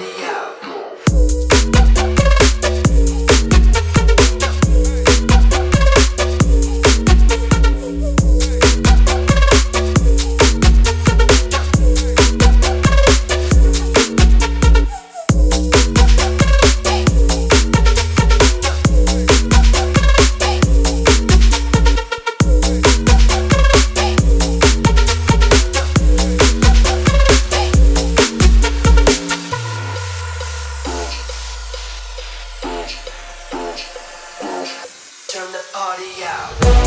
Yeah. Party out.